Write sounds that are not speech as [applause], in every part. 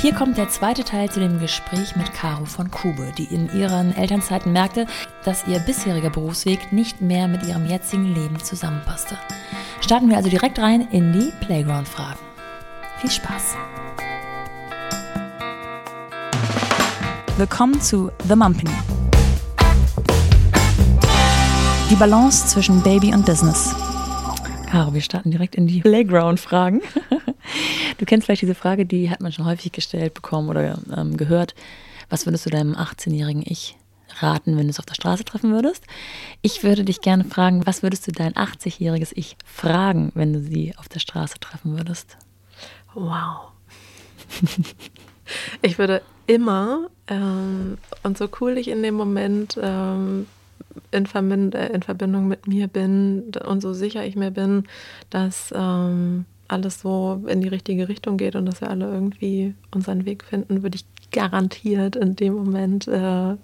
Hier kommt der zweite Teil zu dem Gespräch mit Caro von Kube, die in ihren Elternzeiten merkte, dass ihr bisheriger Berufsweg nicht mehr mit ihrem jetzigen Leben zusammenpasste. Starten wir also direkt rein in die Playground-Fragen. Viel Spaß! Willkommen zu The Mumpany. Die Balance zwischen Baby und Business. Caro, wir starten direkt in die Playground-Fragen. Du kennst vielleicht diese Frage, die hat man schon häufig gestellt bekommen oder ähm, gehört. Was würdest du deinem 18-jährigen Ich raten, wenn du es auf der Straße treffen würdest? Ich würde dich gerne fragen, was würdest du dein 80-jähriges Ich fragen, wenn du sie auf der Straße treffen würdest? Wow. [laughs] ich würde immer, ähm, und so cool ich in dem Moment ähm, in, Verbind äh, in, Verbindung mit mir bin und so sicher ich mir bin, dass ähm, alles so in die richtige Richtung geht und dass wir alle irgendwie unseren Weg finden, würde ich garantiert in dem Moment äh,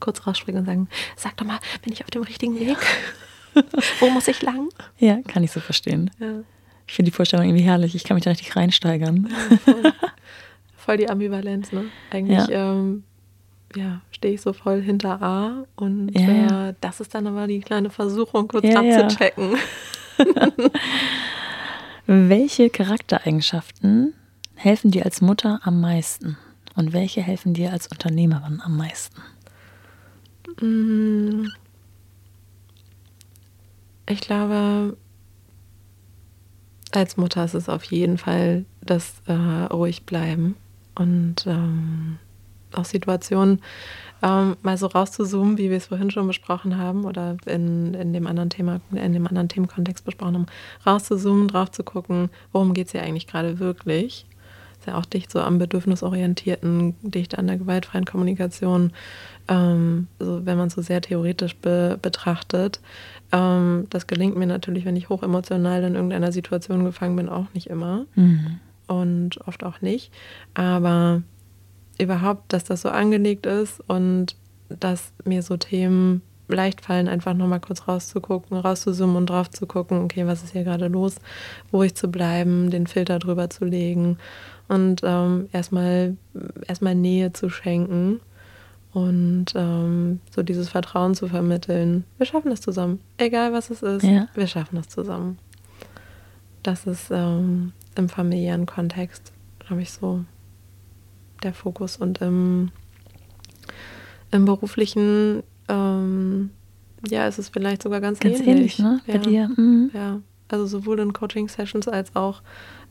kurz rausspringen und sagen, sag doch mal, bin ich auf dem richtigen Weg? Ja. [laughs] Wo muss ich lang? Ja, kann ich so verstehen. Ja. Ich finde die Vorstellung irgendwie herrlich. Ich kann mich da richtig reinsteigern. Ja, voll. [laughs] voll. die Ambivalenz, ne? Eigentlich ähm, ja, stehe ich so voll hinter A und äh, das ist dann aber die kleine Versuchung, kurz abzuchecken. [laughs] Welche Charaktereigenschaften helfen dir als Mutter am meisten? Und welche helfen dir als Unternehmerin am meisten? Mm. Ich glaube, als Mutter ist es auf jeden Fall das äh, ruhig bleiben und ähm, auch Situationen ähm, mal so rauszuzoomen, wie wir es vorhin schon besprochen haben oder in, in dem anderen Thema, in dem anderen Themenkontext besprochen haben, rauszuzoomen, drauf zu gucken, worum geht es hier eigentlich gerade wirklich. Ist ja auch dicht so am bedürfnisorientierten, dicht an der gewaltfreien Kommunikation, ähm, so, wenn man es so sehr theoretisch be betrachtet. Ähm, das gelingt mir natürlich, wenn ich hochemotional in irgendeiner Situation gefangen bin, auch nicht immer. Mhm. Und oft auch nicht. Aber überhaupt, dass das so angelegt ist und dass mir so Themen leicht fallen, einfach nochmal kurz rauszugucken, rauszuzoomen und drauf zu gucken, okay, was ist hier gerade los, ruhig zu bleiben, den Filter drüber zu legen und ähm, erstmal erstmal Nähe zu schenken und ähm, so dieses Vertrauen zu vermitteln. Wir schaffen das zusammen, egal was es ist, ja. wir schaffen das zusammen. Das ist ähm, im familiären Kontext, glaube ich, so der Fokus. Und im, im beruflichen, ähm, ja, ist es vielleicht sogar ganz, ganz ähnlich. ähnlich ne? Bei dir. Mhm. Ja, also sowohl in Coaching-Sessions als auch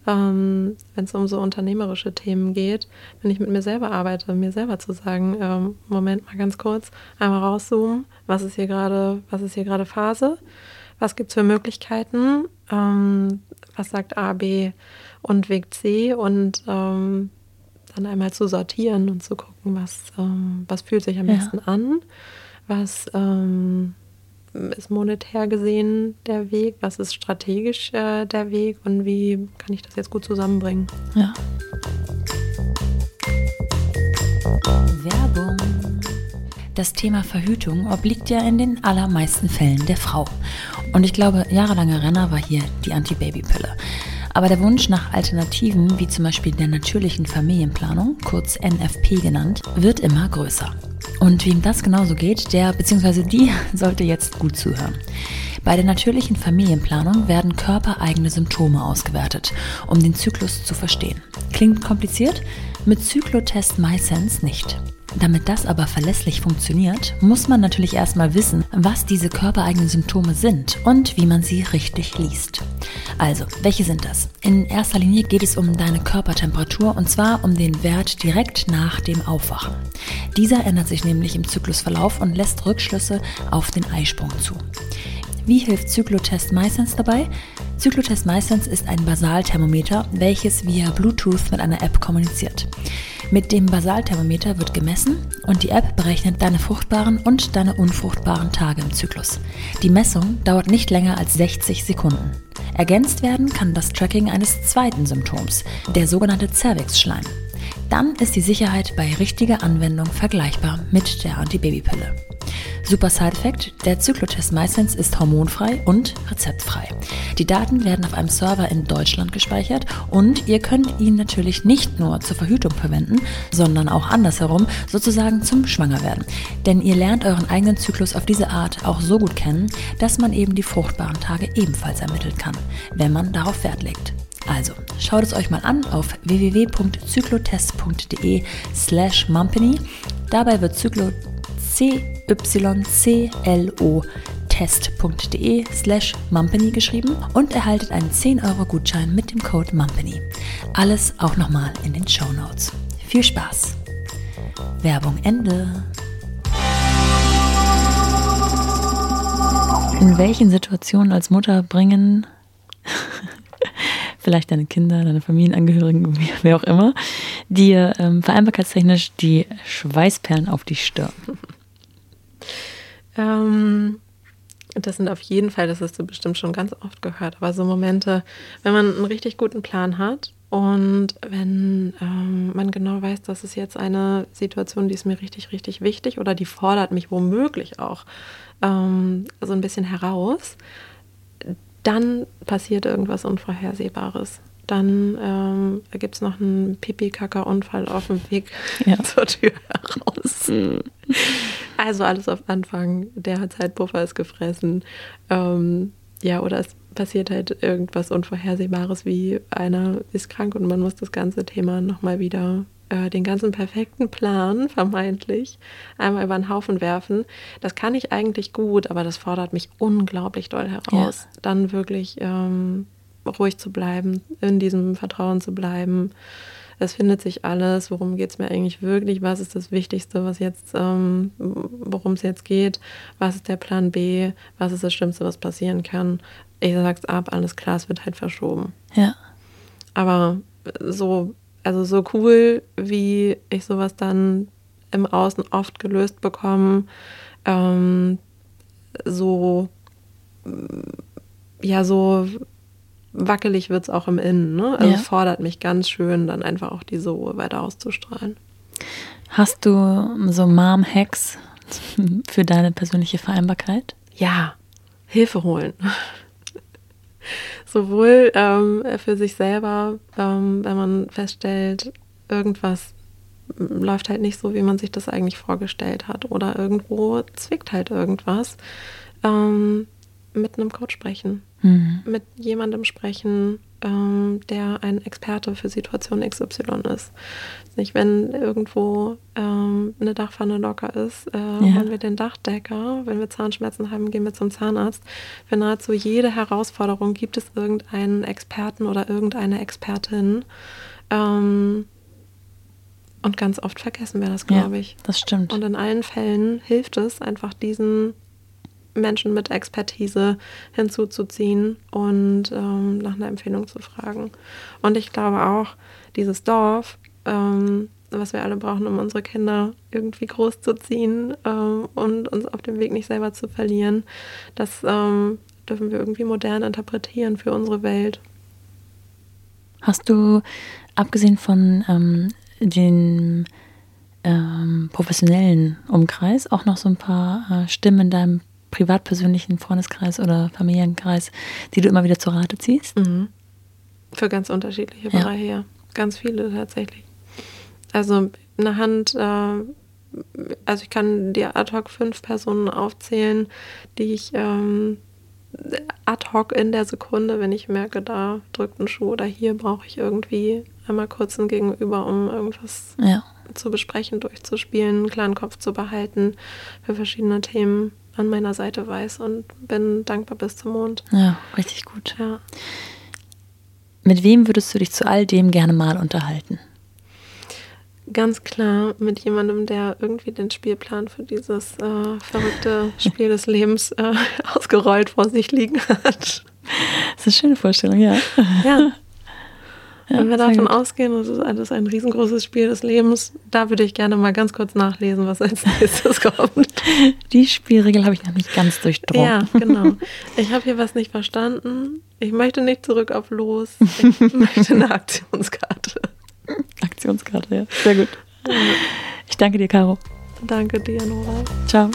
ähm, wenn es um so unternehmerische Themen geht, wenn ich mit mir selber arbeite, mir selber zu sagen, ähm, Moment mal ganz kurz, einmal rauszoomen, was ist hier gerade, was ist hier gerade Phase, was gibt es für Möglichkeiten, ähm, was sagt A, B und Weg C und ähm, dann einmal zu sortieren und zu gucken, was, ähm, was fühlt sich am ja. besten an, was ähm, ist monetär gesehen der Weg, was ist strategisch äh, der Weg und wie kann ich das jetzt gut zusammenbringen. Ja. Werbung. Das Thema Verhütung obliegt ja in den allermeisten Fällen der Frau. Und ich glaube, jahrelanger Renner war hier die Anti-Baby-Pille. Aber der Wunsch nach Alternativen, wie zum Beispiel der natürlichen Familienplanung, kurz NFP genannt, wird immer größer. Und wem das genauso geht, der bzw. die [laughs] sollte jetzt gut zuhören. Bei der natürlichen Familienplanung werden körpereigene Symptome ausgewertet, um den Zyklus zu verstehen. Klingt kompliziert? Mit Zyklotest MySense nicht. Damit das aber verlässlich funktioniert, muss man natürlich erstmal wissen, was diese körpereigenen Symptome sind und wie man sie richtig liest. Also, welche sind das? In erster Linie geht es um deine Körpertemperatur und zwar um den Wert direkt nach dem Aufwachen. Dieser ändert sich nämlich im Zyklusverlauf und lässt Rückschlüsse auf den Eisprung zu. Wie hilft Zyklotest MySense dabei? Zyklotest MySense ist ein Basalthermometer, welches via Bluetooth mit einer App kommuniziert. Mit dem Basalthermometer wird gemessen und die App berechnet deine fruchtbaren und deine unfruchtbaren Tage im Zyklus. Die Messung dauert nicht länger als 60 Sekunden. Ergänzt werden kann das Tracking eines zweiten Symptoms, der sogenannte Cervix-Schleim. Dann ist die Sicherheit bei richtiger Anwendung vergleichbar mit der Antibabypille. Super Side-Effekt, der Zyklotest MySense ist hormonfrei und rezeptfrei. Die Daten werden auf einem Server in Deutschland gespeichert und ihr könnt ihn natürlich nicht nur zur Verhütung verwenden, sondern auch andersherum, sozusagen zum Schwangerwerden. Denn ihr lernt euren eigenen Zyklus auf diese Art auch so gut kennen, dass man eben die fruchtbaren Tage ebenfalls ermitteln kann, wenn man darauf Wert legt. Also, schaut es euch mal an auf www.zyklotest.de slash mumpany. Dabei wird Zyklo cyclo test.de slash mumpany geschrieben und erhaltet einen 10 Euro Gutschein mit dem Code mumpany. Alles auch nochmal in den Show Notes. Viel Spaß! Werbung Ende. In welchen Situationen als Mutter bringen [laughs] vielleicht deine Kinder, deine Familienangehörigen, wer auch immer, dir ähm, vereinbarkeitstechnisch die Schweißperlen auf die Stirn? Ähm, das sind auf jeden Fall, das hast du bestimmt schon ganz oft gehört, aber so Momente, wenn man einen richtig guten Plan hat und wenn ähm, man genau weiß, das ist jetzt eine Situation, die ist mir richtig, richtig wichtig oder die fordert mich womöglich auch ähm, so ein bisschen heraus, dann passiert irgendwas Unvorhersehbares. Dann ähm, gibt es noch einen Pipi-Kaka-Unfall auf dem Weg ja. [laughs] zur Tür heraus. [laughs] Also alles auf Anfang. Der Zeitpuffer ist gefressen. Ähm, ja, oder es passiert halt irgendwas Unvorhersehbares, wie einer ist krank und man muss das ganze Thema nochmal wieder äh, den ganzen perfekten Plan, [laughs] vermeintlich, einmal über den Haufen werfen. Das kann ich eigentlich gut, aber das fordert mich unglaublich doll heraus. Ja. Dann wirklich ähm, ruhig zu bleiben, in diesem Vertrauen zu bleiben. Es findet sich alles, worum geht es mir eigentlich wirklich, was ist das Wichtigste, was jetzt, ähm, worum es jetzt geht, was ist der Plan B, was ist das Schlimmste, was passieren kann. Ich sag's ab, alles klar, es wird halt verschoben. Ja. Aber so also so cool, wie ich sowas dann im Außen oft gelöst bekomme, ähm, so, ja, so wackelig wird es auch im Innen. Ne? Also ja. es fordert mich ganz schön, dann einfach auch diese Ruhe weiter auszustrahlen. Hast du so Mom-Hacks [laughs] für deine persönliche Vereinbarkeit? Ja, Hilfe holen sowohl ähm, für sich selber, ähm, wenn man feststellt, irgendwas läuft halt nicht so, wie man sich das eigentlich vorgestellt hat oder irgendwo zwickt halt irgendwas, ähm, mit einem Coach sprechen, mhm. mit jemandem sprechen, ähm, der ein Experte für Situation XY ist. Nicht, wenn irgendwo ähm, eine Dachpfanne locker ist, äh, ja. holen wir den Dachdecker. Wenn wir Zahnschmerzen haben, gehen wir zum Zahnarzt. Für nahezu jede Herausforderung gibt es irgendeinen Experten oder irgendeine Expertin. Ähm, und ganz oft vergessen wir das, glaube ja, ich. Das stimmt. Und in allen Fällen hilft es einfach diesen Menschen mit Expertise hinzuzuziehen und ähm, nach einer Empfehlung zu fragen. Und ich glaube auch, dieses Dorf, ähm, was wir alle brauchen, um unsere Kinder irgendwie großzuziehen ähm, und uns auf dem Weg nicht selber zu verlieren, das ähm, dürfen wir irgendwie modern interpretieren für unsere Welt. Hast du, abgesehen von ähm, den ähm, professionellen Umkreis, auch noch so ein paar äh, Stimmen in deinem privatpersönlichen Freundeskreis oder Familienkreis, die du immer wieder zur Rate ziehst? Mhm. Für ganz unterschiedliche ja. Bereiche, ja. Ganz viele tatsächlich. Also eine Hand, äh, also ich kann dir ad hoc fünf Personen aufzählen, die ich ähm, ad hoc in der Sekunde, wenn ich merke, da drückt ein Schuh oder hier brauche ich irgendwie einmal kurz ein Gegenüber, um irgendwas ja. zu besprechen, durchzuspielen, einen klaren Kopf zu behalten für verschiedene Themen an meiner Seite weiß und bin dankbar bis zum Mond. Ja, richtig gut. Ja. Mit wem würdest du dich zu all dem gerne mal unterhalten? Ganz klar mit jemandem, der irgendwie den Spielplan für dieses äh, verrückte [laughs] Spiel des Lebens äh, [laughs] ausgerollt vor sich liegen hat. Das ist eine schöne Vorstellung, ja. Ja, ja, Wenn wir davon gut. ausgehen, das ist alles ein riesengroßes Spiel des Lebens, da würde ich gerne mal ganz kurz nachlesen, was als nächstes [laughs] kommt. Die Spielregel habe ich noch nicht ganz durchdrungen. Ja, genau. Ich habe hier was nicht verstanden. Ich möchte nicht zurück auf Los. Ich möchte eine [laughs] Aktionskarte. Aktionskarte, ja. Sehr gut. Ich danke dir, Caro. Danke dir, Nora. Ciao.